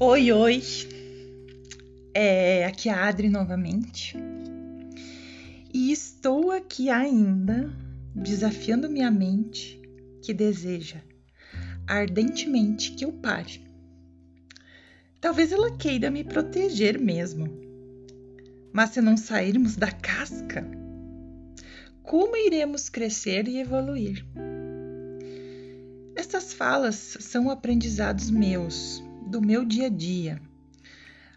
Oi, oi. É, aqui é a Adri novamente. E estou aqui ainda desafiando minha mente que deseja ardentemente que eu pare. Talvez ela queira me proteger mesmo. Mas se não sairmos da casca, como iremos crescer e evoluir? Estas falas são aprendizados meus do meu dia a dia.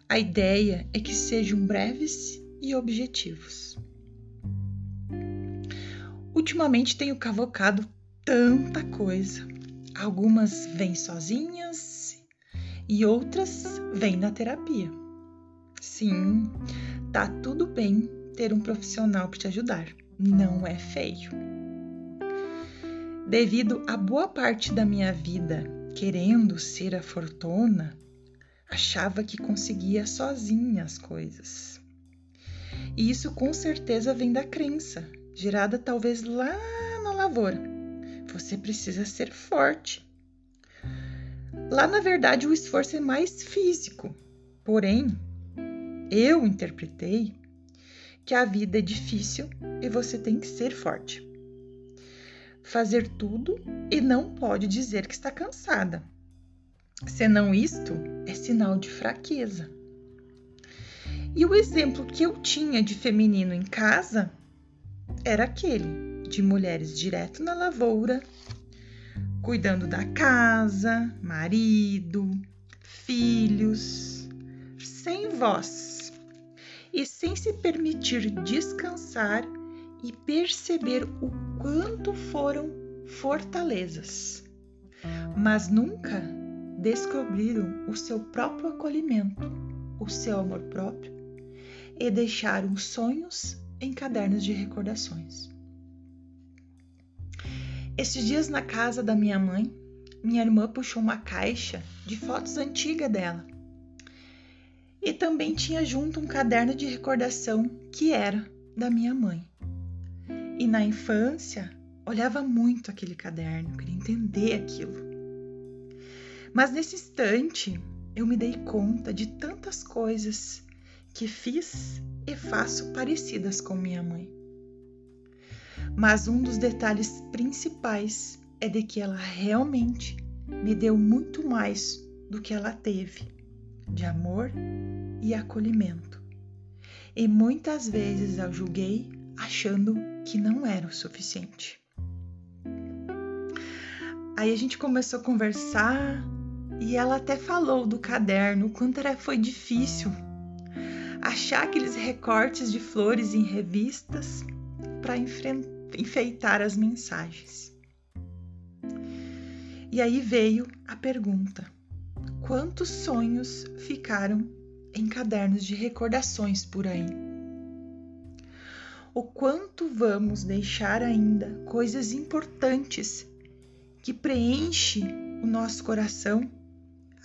A ideia é que sejam breves e objetivos. Ultimamente tenho cavocado tanta coisa. Algumas vêm sozinhas e outras vêm na terapia. Sim, tá tudo bem ter um profissional para te ajudar. Não é feio. Devido a boa parte da minha vida querendo ser a fortuna, achava que conseguia sozinha as coisas. E isso com certeza vem da crença, gerada talvez lá na lavoura. Você precisa ser forte. Lá, na verdade, o esforço é mais físico. Porém, eu interpretei que a vida é difícil e você tem que ser forte fazer tudo e não pode dizer que está cansada. Senão isto é sinal de fraqueza. E o exemplo que eu tinha de feminino em casa era aquele de mulheres direto na lavoura, cuidando da casa, marido, filhos, sem voz e sem se permitir descansar e perceber o quanto foram fortalezas, mas nunca descobriram o seu próprio acolhimento, o seu amor próprio e deixaram sonhos em cadernos de recordações. Esses dias na casa da minha mãe, minha irmã puxou uma caixa de fotos antigas dela. E também tinha junto um caderno de recordação que era da minha mãe. E na infância, olhava muito aquele caderno, queria entender aquilo. Mas nesse instante, eu me dei conta de tantas coisas que fiz e faço parecidas com minha mãe. Mas um dos detalhes principais é de que ela realmente me deu muito mais do que ela teve de amor e acolhimento. E muitas vezes eu julguei achando que não era o suficiente. Aí a gente começou a conversar e ela até falou do caderno, o quanto era, foi difícil achar aqueles recortes de flores em revistas para enfeitar as mensagens. E aí veio a pergunta: quantos sonhos ficaram em cadernos de recordações por aí? O quanto vamos deixar ainda coisas importantes que preenche o nosso coração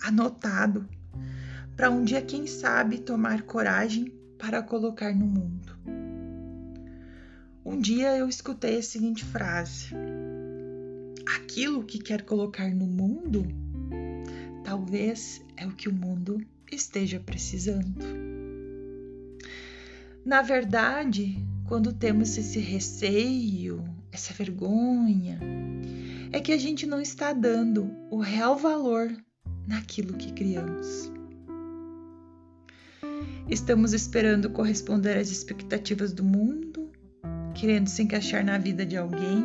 anotado para um dia, quem sabe, tomar coragem para colocar no mundo. Um dia eu escutei a seguinte frase: Aquilo que quer colocar no mundo, talvez é o que o mundo esteja precisando. Na verdade, quando temos esse receio, essa vergonha, é que a gente não está dando o real valor naquilo que criamos. Estamos esperando corresponder às expectativas do mundo, querendo se encaixar na vida de alguém,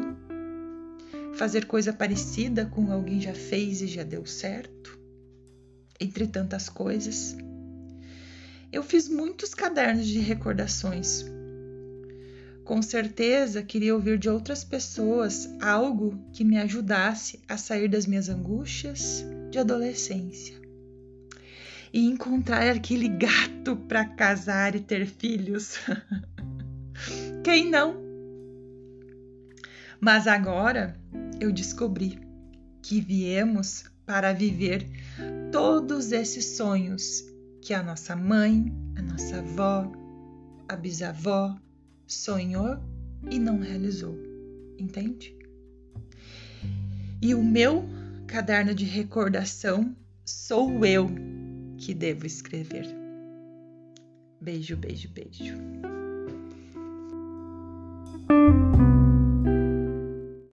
fazer coisa parecida com alguém já fez e já deu certo, entre tantas coisas. Eu fiz muitos cadernos de recordações com certeza queria ouvir de outras pessoas algo que me ajudasse a sair das minhas angústias de adolescência e encontrar aquele gato para casar e ter filhos. Quem não? Mas agora eu descobri que viemos para viver todos esses sonhos que a nossa mãe, a nossa avó, a bisavó, sonhou e não realizou, entende? E o meu caderno de recordação sou eu, que devo escrever. Beijo, beijo, beijo.